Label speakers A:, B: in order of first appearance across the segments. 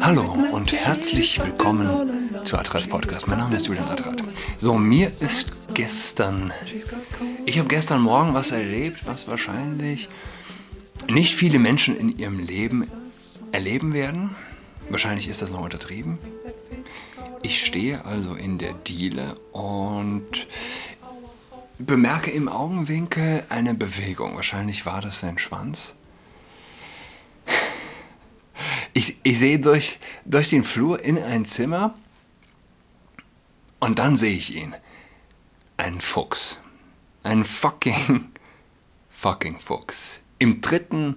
A: Hallo und herzlich willkommen zu Adras Podcast. Mein Name ist Julian Adrat. So, mir ist gestern, ich habe gestern Morgen was erlebt, was wahrscheinlich nicht viele Menschen in ihrem Leben erleben werden. Wahrscheinlich ist das noch untertrieben. Ich stehe also in der Diele und bemerke im Augenwinkel eine Bewegung. Wahrscheinlich war das sein Schwanz. Ich, ich sehe durch, durch den Flur in ein Zimmer und dann sehe ich ihn. Ein Fuchs. Ein fucking, fucking Fuchs. Im dritten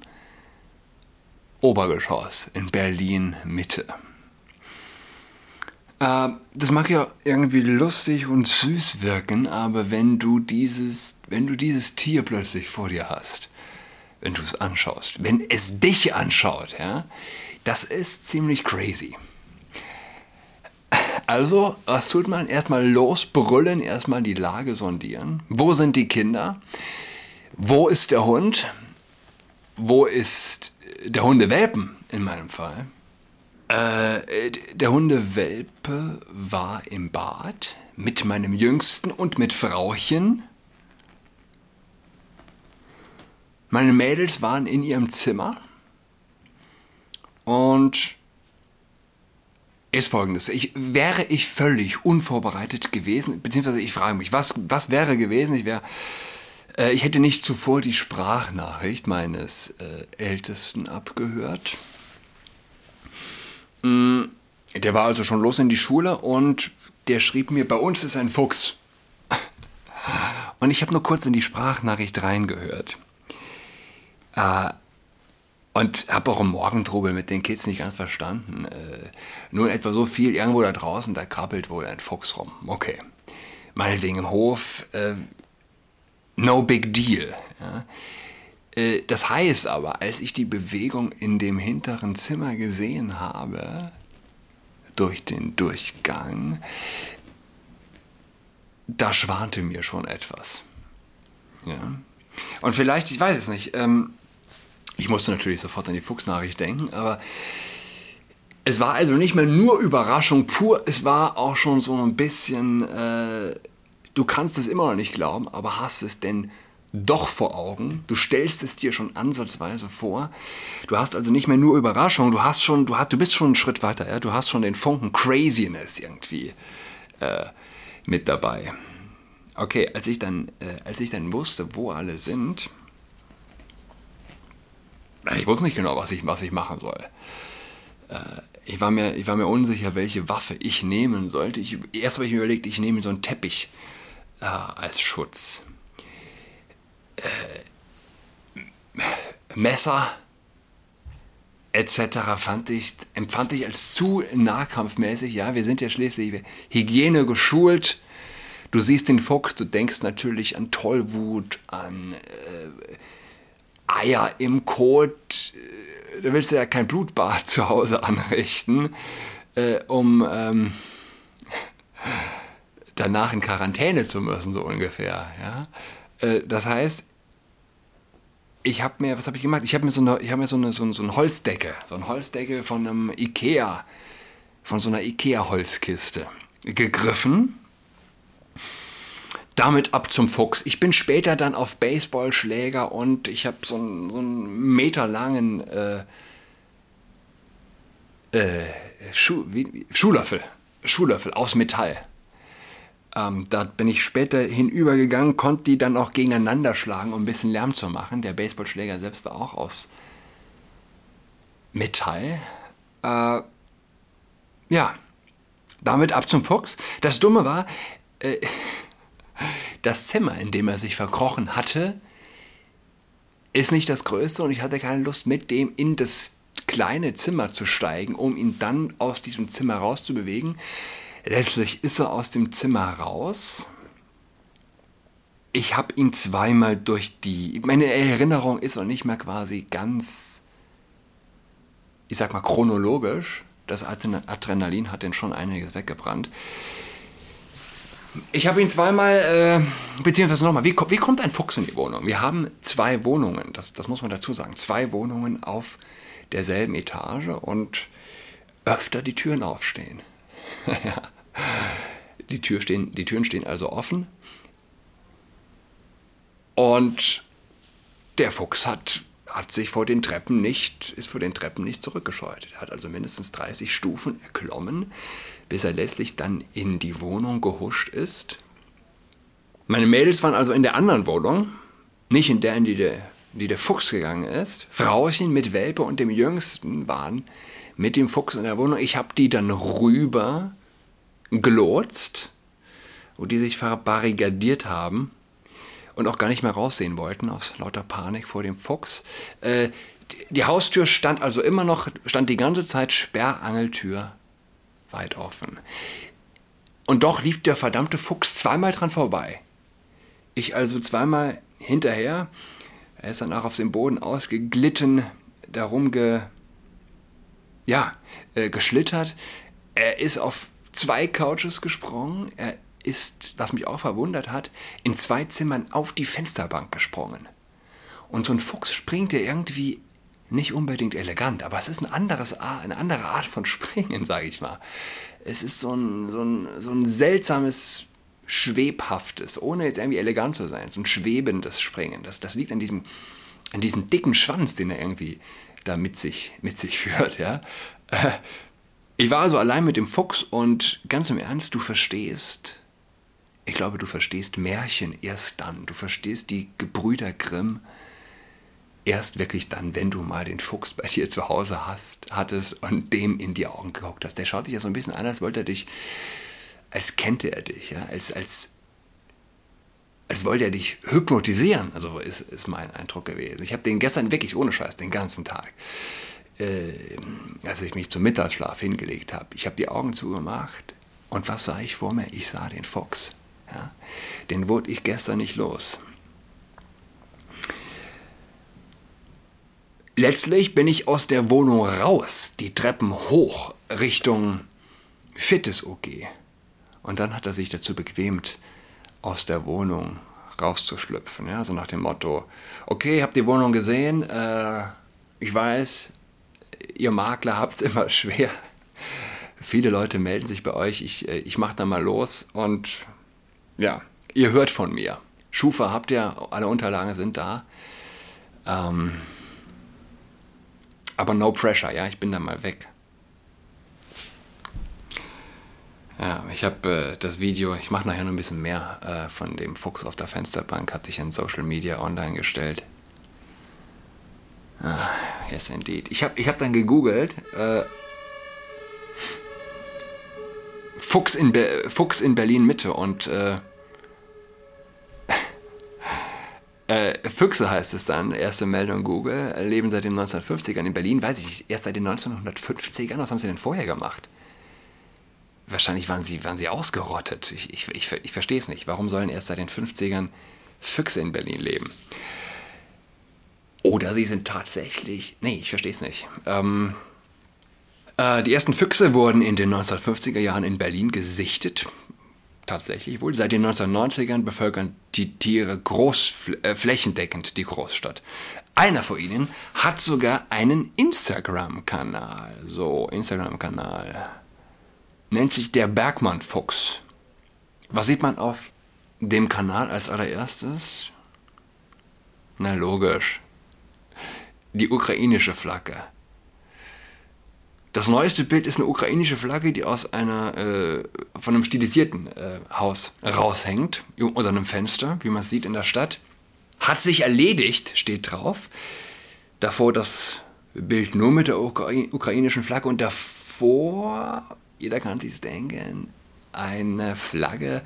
A: Obergeschoss in Berlin Mitte. Äh, das mag ja irgendwie lustig und süß wirken, aber wenn du dieses, wenn du dieses Tier plötzlich vor dir hast, wenn du es anschaust, wenn es dich anschaut, ja, das ist ziemlich crazy. Also, was tut man? Erstmal losbrüllen, erstmal die Lage sondieren. Wo sind die Kinder? Wo ist der Hund? Wo ist der Hundewelpen in meinem Fall? Äh, der Hundewelpe war im Bad mit meinem Jüngsten und mit Frauchen. Meine Mädels waren in ihrem Zimmer. Und ist folgendes. Ich, wäre ich völlig unvorbereitet gewesen, beziehungsweise ich frage mich, was, was wäre gewesen? Ich, wär, äh, ich hätte nicht zuvor die Sprachnachricht meines äh, Ältesten abgehört. Mm, der war also schon los in die Schule und der schrieb mir, bei uns ist ein Fuchs. Und ich habe nur kurz in die Sprachnachricht reingehört. Äh, und habe auch im Morgentrubel mit den Kids nicht ganz verstanden. Äh, nur etwa so viel, irgendwo da draußen, da krabbelt wohl ein Fuchs rum. Okay. Meinetwegen im Hof, äh, no big deal. Ja. Äh, das heißt aber, als ich die Bewegung in dem hinteren Zimmer gesehen habe, durch den Durchgang, da schwante mir schon etwas. Ja. Und vielleicht, ich weiß es nicht, ähm, ich musste natürlich sofort an die Fuchsnachricht denken, aber es war also nicht mehr nur Überraschung pur, es war auch schon so ein bisschen, äh, du kannst es immer noch nicht glauben, aber hast es denn doch vor Augen. Du stellst es dir schon ansatzweise vor. Du hast also nicht mehr nur Überraschung, du hast schon, du, hast, du bist schon einen Schritt weiter, ja? du hast schon den Funken Craziness irgendwie äh, mit dabei. Okay, als ich dann, äh, als ich dann wusste, wo alle sind, ich wusste nicht genau, was ich, was ich machen soll. Äh, ich, war mir, ich war mir unsicher, welche Waffe ich nehmen sollte. Ich, erst habe ich mir überlegt, ich nehme so einen Teppich äh, als Schutz. Äh, Messer etc. Ich, empfand ich als zu nahkampfmäßig. Ja, wir sind ja schließlich Hygiene geschult. Du siehst den Fuchs, du denkst natürlich an Tollwut, an äh, Eier im Kot, äh, da willst du ja kein Blutbad zu Hause anrichten, äh, um ähm, danach in Quarantäne zu müssen, so ungefähr. Ja? Äh, das heißt, ich habe mir, was habe ich gemacht? Ich habe mir, so eine, hab mir so, eine, so, so einen Holzdeckel, so einen Holzdeckel von einem Ikea, von so einer Ikea-Holzkiste gegriffen damit ab zum Fuchs. Ich bin später dann auf Baseballschläger und ich habe so einen, so einen meterlangen äh, äh, Schuh, Schuhlöffel, Schuhlöffel aus Metall. Ähm, da bin ich später hinübergegangen, konnte die dann auch gegeneinander schlagen, um ein bisschen Lärm zu machen. Der Baseballschläger selbst war auch aus Metall. Äh, ja, damit ab zum Fuchs. Das Dumme war, äh, das Zimmer, in dem er sich verkrochen hatte, ist nicht das größte und ich hatte keine Lust, mit dem in das kleine Zimmer zu steigen, um ihn dann aus diesem Zimmer rauszubewegen. Letztlich ist er aus dem Zimmer raus. Ich habe ihn zweimal durch die. Meine Erinnerung ist auch nicht mehr quasi ganz, ich sag mal, chronologisch. Das Adrenalin hat den schon einiges weggebrannt. Ich habe ihn zweimal, äh, beziehungsweise nochmal, wie, wie kommt ein Fuchs in die Wohnung? Wir haben zwei Wohnungen, das, das muss man dazu sagen, zwei Wohnungen auf derselben Etage und öfter die Türen aufstehen. die, Tür stehen. Die Türen stehen also offen. Und der Fuchs hat, hat sich vor den Treppen nicht, ist vor den Treppen nicht zurückgescheut. Er hat also mindestens 30 Stufen erklommen, bis er letztlich dann in die Wohnung gehuscht ist. Meine Mädels waren also in der anderen Wohnung, nicht in der, in die der, die der Fuchs gegangen ist. Frauchen mit Welpe und dem Jüngsten waren mit dem Fuchs in der Wohnung. Ich habe die dann rüber gelotst, wo die sich verbarrikadiert haben und auch gar nicht mehr raussehen wollten aus lauter Panik vor dem Fuchs. Äh, die Haustür stand also immer noch, stand die ganze Zeit Sperrangeltür weit offen. Und doch lief der verdammte Fuchs zweimal dran vorbei. Ich also zweimal hinterher. Er ist dann auch auf dem Boden ausgeglitten, darum ge, ja, äh, geschlittert. Er ist auf zwei Couches gesprungen. Er ist, was mich auch verwundert hat, in zwei Zimmern auf die Fensterbank gesprungen. Und so ein Fuchs springt ja irgendwie nicht unbedingt elegant, aber es ist ein anderes, eine andere Art von Springen, sage ich mal. Es ist so ein, so ein, so ein seltsames, schwebhaftes, ohne jetzt irgendwie elegant zu sein, so ein schwebendes Springen. Das, das liegt an diesem, an diesem dicken Schwanz, den er irgendwie da mit sich, mit sich führt. Ja? Ich war also allein mit dem Fuchs und ganz im Ernst, du verstehst, ich glaube, du verstehst Märchen erst dann. Du verstehst die Gebrüder Grimm erst wirklich dann, wenn du mal den Fuchs bei dir zu Hause hast, hattest und dem in die Augen geguckt hast. Der schaut dich ja so ein bisschen an, als wollte er dich, als kennte er dich, ja, als, als, als wollte er dich hypnotisieren. Also ist, ist mein Eindruck gewesen. Ich habe den gestern wirklich ohne Scheiß den ganzen Tag äh, als ich mich zum Mittagsschlaf hingelegt habe. Ich habe die Augen zugemacht und was sah ich vor mir? Ich sah den Fuchs. Ja? Den wurde ich gestern nicht los. Letztlich bin ich aus der Wohnung raus, die Treppen hoch Richtung Fittes OG. Und dann hat er sich dazu bequemt, aus der Wohnung rauszuschlüpfen. Ja? Also nach dem Motto, okay, habt die Wohnung gesehen, äh, ich weiß, ihr Makler habt es immer schwer. Viele Leute melden sich bei euch. Ich, äh, ich mache da mal los und ja, ihr hört von mir. Schufa habt ihr, alle Unterlagen sind da. Ähm, aber no pressure, ja, ich bin da mal weg. Ja, ich habe äh, das Video, ich mache nachher noch ein bisschen mehr äh, von dem Fuchs auf der Fensterbank, hatte ich in Social Media online gestellt. Ah, yes, indeed. Ich habe ich hab dann gegoogelt. Äh, Fuchs, in Fuchs in Berlin Mitte und äh, Füchse heißt es dann, erste Meldung Google, leben seit den 1950ern in Berlin, weiß ich nicht, erst seit den 1950ern, was haben sie denn vorher gemacht? Wahrscheinlich waren sie, waren sie ausgerottet. Ich, ich, ich, ich verstehe es nicht. Warum sollen erst seit den 50ern Füchse in Berlin leben? Oder sie sind tatsächlich. Nee, ich verstehe es nicht. Ähm, äh, die ersten Füchse wurden in den 1950er Jahren in Berlin gesichtet. Tatsächlich wohl. Seit den 1990ern bevölkern die Tiere groß, äh, flächendeckend die Großstadt. Einer von ihnen hat sogar einen Instagram-Kanal. So, Instagram-Kanal. Nennt sich der Bergmann-Fuchs. Was sieht man auf dem Kanal als allererstes? Na logisch die ukrainische Flagge. Das neueste Bild ist eine ukrainische Flagge, die aus einer äh, von einem stilisierten äh, Haus raushängt, unter einem Fenster, wie man es sieht in der Stadt. Hat sich erledigt, steht drauf. Davor das Bild nur mit der Ukra ukrainischen Flagge und davor, jeder kann sich denken, eine Flagge,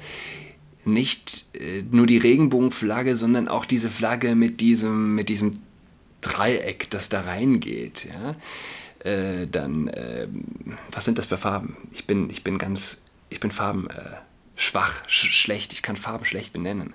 A: nicht äh, nur die Regenbogenflagge, sondern auch diese Flagge mit diesem, mit diesem Dreieck, das da reingeht, ja, äh, dann, äh, was sind das für Farben? Ich bin, ich bin ganz, ich bin Farben äh, schwach, sch schlecht, ich kann Farben schlecht benennen.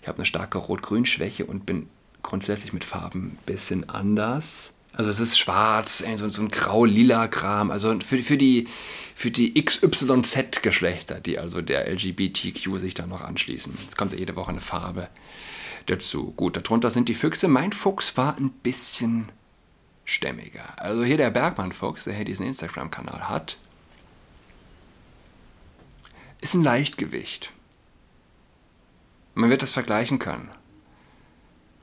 A: Ich habe eine starke Rot-Grün-Schwäche und bin grundsätzlich mit Farben ein bisschen anders. Also es ist schwarz, so, so ein grau-lila Kram. Also für, für die, für die XYZ-Geschlechter, die also der LGBTQ sich da noch anschließen. Es kommt ja jede Woche eine Farbe dazu. Gut, darunter sind die Füchse. Mein Fuchs war ein bisschen stämmiger. Also hier der Bergmann-Fuchs, der hier diesen Instagram-Kanal hat, ist ein Leichtgewicht. Man wird das vergleichen können.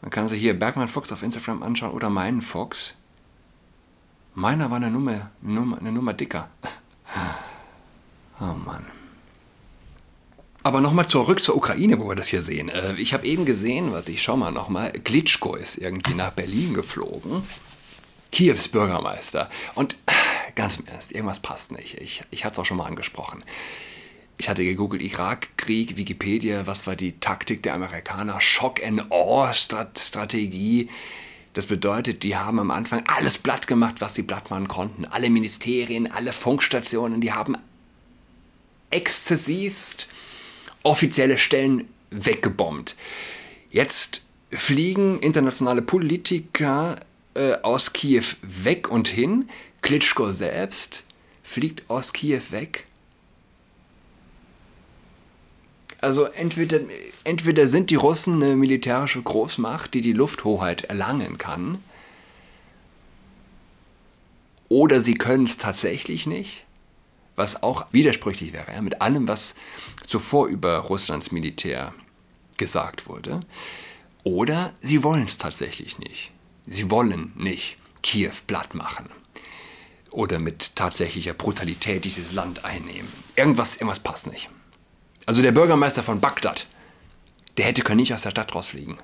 A: Man kann sich hier Bergmann Fuchs auf Instagram anschauen oder meinen Fuchs. Meiner war eine Nummer, Nummer, eine Nummer dicker. Oh Mann. Aber nochmal zurück zur Ukraine, wo wir das hier sehen. Äh, ich habe eben gesehen, warte, ich schau mal nochmal, Glitschko ist irgendwie nach Berlin geflogen. Kiews Bürgermeister. Und ganz im Ernst, irgendwas passt nicht. Ich, ich hatte es auch schon mal angesprochen. Ich hatte gegoogelt, Irakkrieg, Wikipedia, was war die Taktik der Amerikaner? Shock and Awe Strategie. Das bedeutet, die haben am Anfang alles platt gemacht, was sie platt machen konnten. Alle Ministerien, alle Funkstationen, die haben exzessivst offizielle Stellen weggebombt. Jetzt fliegen internationale Politiker äh, aus Kiew weg und hin. Klitschko selbst fliegt aus Kiew weg. Also entweder, entweder sind die Russen eine militärische Großmacht, die die Lufthoheit erlangen kann, oder sie können es tatsächlich nicht, was auch widersprüchlich wäre, ja, mit allem, was zuvor über Russlands Militär gesagt wurde. Oder sie wollen es tatsächlich nicht. Sie wollen nicht Kiew platt machen oder mit tatsächlicher Brutalität dieses Land einnehmen. Irgendwas, irgendwas passt nicht. Also der Bürgermeister von Bagdad, der hätte können nicht aus der Stadt rausfliegen.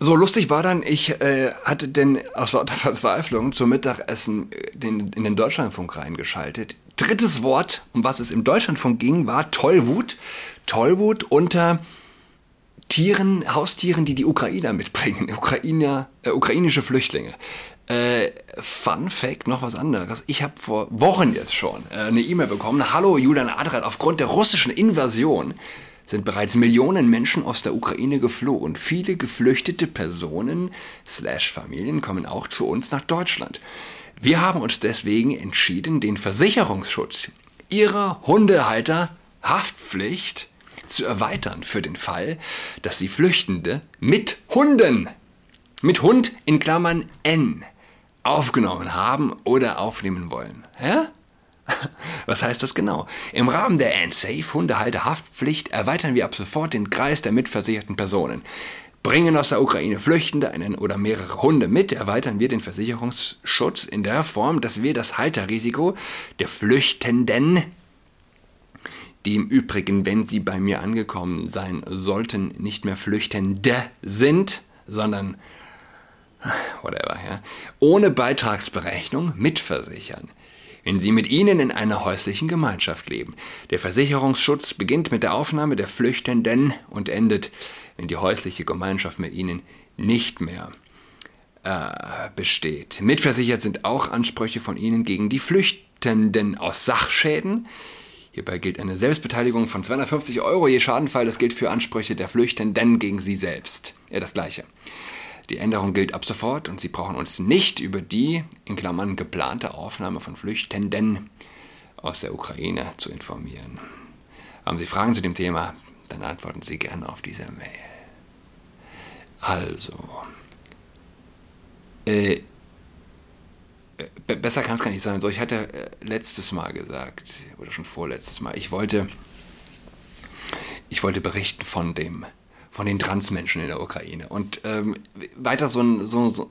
A: So lustig war dann, ich äh, hatte denn aus lauter Verzweiflung zum Mittagessen äh, den, in den Deutschlandfunk reingeschaltet. Drittes Wort, um was es im Deutschlandfunk ging, war Tollwut. Tollwut unter Tieren, Haustieren, die die Ukrainer mitbringen, Ukrainer, äh, ukrainische Flüchtlinge. Äh, Fun Fact, noch was anderes. Ich habe vor Wochen jetzt schon äh, eine E-Mail bekommen. Hallo Julian Adrat, aufgrund der russischen Invasion sind bereits Millionen Menschen aus der Ukraine geflohen. Viele geflüchtete Personen slash Familien kommen auch zu uns nach Deutschland. Wir haben uns deswegen entschieden, den Versicherungsschutz ihrer Hundehalter Haftpflicht zu erweitern für den Fall, dass sie Flüchtende mit Hunden, mit Hund in Klammern N, aufgenommen haben oder aufnehmen wollen. Ja? Was heißt das genau? Im Rahmen der ANSAFE Hundehalterhaftpflicht erweitern wir ab sofort den Kreis der mitversicherten Personen. Bringen aus der Ukraine Flüchtende einen oder mehrere Hunde mit, erweitern wir den Versicherungsschutz in der Form, dass wir das Halterrisiko der Flüchtenden, die im Übrigen, wenn sie bei mir angekommen sein sollten, nicht mehr Flüchtende sind, sondern whatever, ja, ohne Beitragsberechnung mitversichern wenn sie mit ihnen in einer häuslichen Gemeinschaft leben. Der Versicherungsschutz beginnt mit der Aufnahme der Flüchtenden und endet, wenn die häusliche Gemeinschaft mit ihnen nicht mehr äh, besteht. Mitversichert sind auch Ansprüche von ihnen gegen die Flüchtenden aus Sachschäden. Hierbei gilt eine Selbstbeteiligung von 250 Euro je Schadenfall. Das gilt für Ansprüche der Flüchtenden gegen sie selbst. Ja, das gleiche. Die Änderung gilt ab sofort und Sie brauchen uns nicht über die, in Klammern, geplante Aufnahme von Flüchtenden aus der Ukraine zu informieren. Haben Sie Fragen zu dem Thema, dann antworten Sie gerne auf diese Mail. Also, äh, besser kann es gar nicht sein. So, ich hatte äh, letztes Mal gesagt, oder schon vorletztes Mal, ich wollte, ich wollte berichten von dem von den Transmenschen in der Ukraine. Und ähm, weiter so ein, so, so,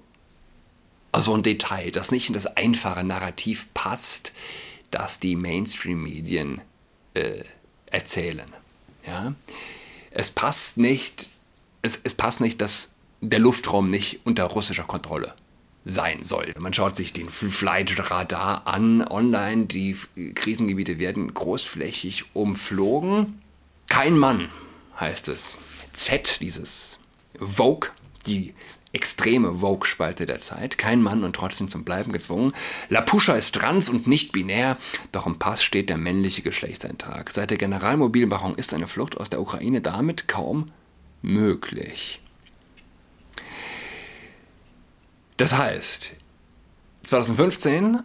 A: so ein Detail, das nicht in das einfache Narrativ passt, das die Mainstream-Medien äh, erzählen. Ja? Es passt nicht, es, es passt nicht, dass der Luftraum nicht unter russischer Kontrolle sein soll. Man schaut sich den Flight Radar an online, die Krisengebiete werden großflächig umflogen. Kein Mann, heißt es, Z, dieses Vogue, die extreme Vogue-Spalte der Zeit. Kein Mann und trotzdem zum Bleiben gezwungen. Lapuscha ist trans und nicht binär, doch im Pass steht der männliche Geschlechtseintrag. Seit der Generalmobilmachung ist eine Flucht aus der Ukraine damit kaum möglich. Das heißt, 2015,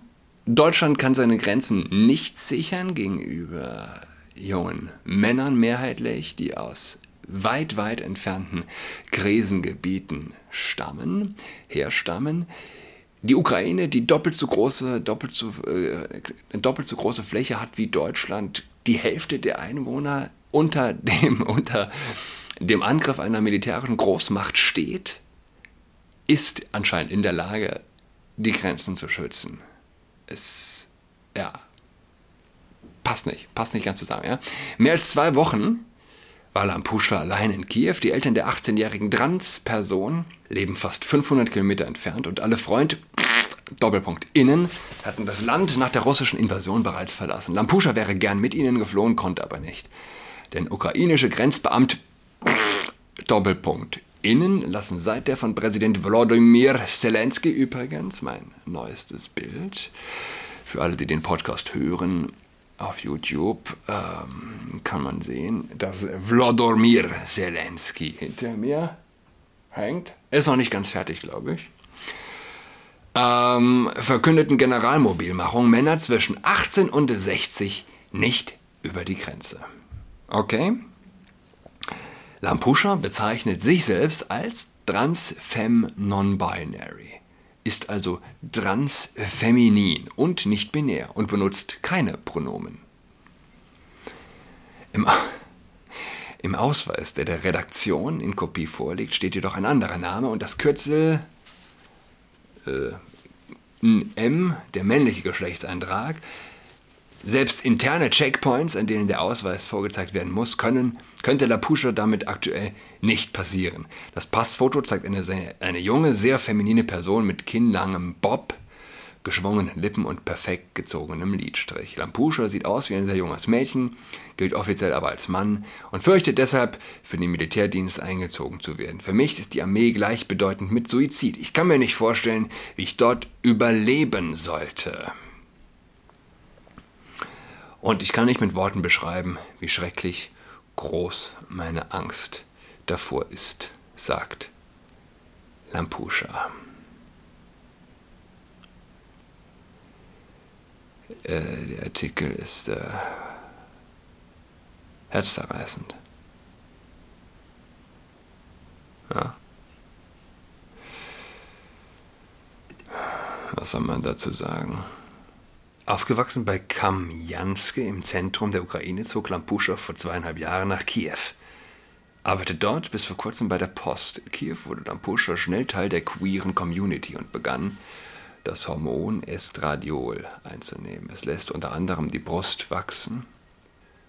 A: Deutschland kann seine Grenzen nicht sichern gegenüber jungen Männern mehrheitlich, die aus weit, weit entfernten Krisengebieten stammen, herstammen. die Ukraine, die doppelt so große, doppelt so, äh, eine doppelt so große Fläche hat wie Deutschland, die Hälfte der Einwohner unter dem, unter dem Angriff einer militärischen Großmacht steht, ist anscheinend in der Lage, die Grenzen zu schützen. Es, ja, passt nicht, passt nicht ganz zusammen. Ja? Mehr als zwei Wochen war Lampuscha allein in Kiew. Die Eltern der 18-jährigen Trans-Person leben fast 500 Kilometer entfernt und alle Freunde, Doppelpunkt, innen, hatten das Land nach der russischen Invasion bereits verlassen. Lampuscha wäre gern mit ihnen geflohen, konnte aber nicht. Denn ukrainische Grenzbeamte, Doppelpunkt, innen lassen seit der von Präsident Volodymyr Zelensky übrigens, mein neuestes Bild, für alle, die den Podcast hören, auf YouTube ähm, kann man sehen, dass Wlodomir Zelensky hinter mir hängt. Ist noch nicht ganz fertig, glaube ich. Ähm, verkündeten Generalmobilmachung Männer zwischen 18 und 60 nicht über die Grenze. Okay? Lampuscha bezeichnet sich selbst als Transfem Non-Binary ist also transfeminin und nicht binär und benutzt keine Pronomen. Im, Im, Ausweis, der der Redaktion in Kopie vorliegt, steht jedoch ein anderer Name und das Kürzel äh, M, der männliche Geschlechtseintrag, selbst interne Checkpoints, an denen der Ausweis vorgezeigt werden muss, können, könnte Lapuscha damit aktuell nicht passieren. Das Passfoto zeigt eine, eine junge, sehr feminine Person mit kinnlangem Bob, geschwungenen Lippen und perfekt gezogenem Lidstrich. Lampuscha sieht aus wie ein sehr junges Mädchen, gilt offiziell aber als Mann und fürchtet deshalb, für den Militärdienst eingezogen zu werden. Für mich ist die Armee gleichbedeutend mit Suizid. Ich kann mir nicht vorstellen, wie ich dort überleben sollte. Und ich kann nicht mit Worten beschreiben, wie schrecklich groß meine Angst davor ist, sagt Lampuscha. Äh, der Artikel ist äh, herzzerreißend. Ja. Was soll man dazu sagen? Aufgewachsen bei Kamjanske im Zentrum der Ukraine zog Lampuscha vor zweieinhalb Jahren nach Kiew. Arbeitet dort bis vor kurzem bei der Post. In Kiew wurde Lampuscha schnell Teil der queeren Community und begann, das Hormon Estradiol einzunehmen. Es lässt unter anderem die Brust wachsen.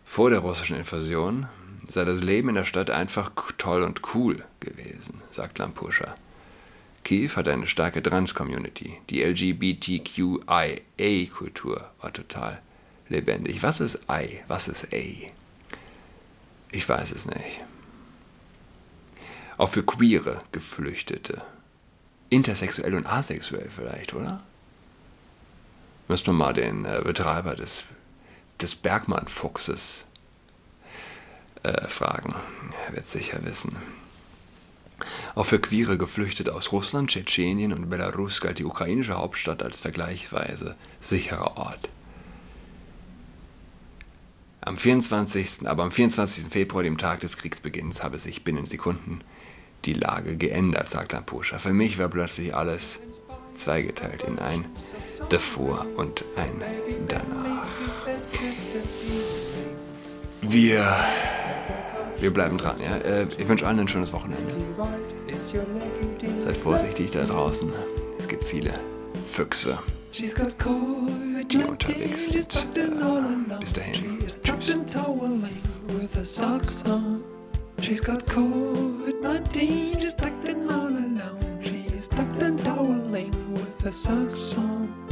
A: Vor der russischen Invasion sei das Leben in der Stadt einfach toll und cool gewesen, sagt Lampuscha. Kiew hat eine starke Trans-Community. Die LGBTQIA-Kultur war total lebendig. Was ist I? Was ist A? Ich weiß es nicht. Auch für queere Geflüchtete. Intersexuell und asexuell vielleicht, oder? Müssen wir mal den äh, Betreiber des, des Bergmann-Fuchses äh, fragen. Er wird sicher wissen. Auch für queere Geflüchtete aus Russland, Tschetschenien und Belarus galt die ukrainische Hauptstadt als vergleichsweise sicherer Ort. Am 24. aber am 24. Februar, dem Tag des Kriegsbeginns, habe sich binnen Sekunden die Lage geändert, sagt Lampuscha. Für mich war plötzlich alles zweigeteilt in ein davor und ein danach. Wir wir bleiben dran. Ja? Äh, ich wünsche allen ein schönes Wochenende. Seid vorsichtig da draußen. Es gibt viele Füchse, die unterwegs sind. Äh, bis dahin. Tschüss. She's got COVID-19, she's tucked in all alone. She's tucked and toweling with the socks on.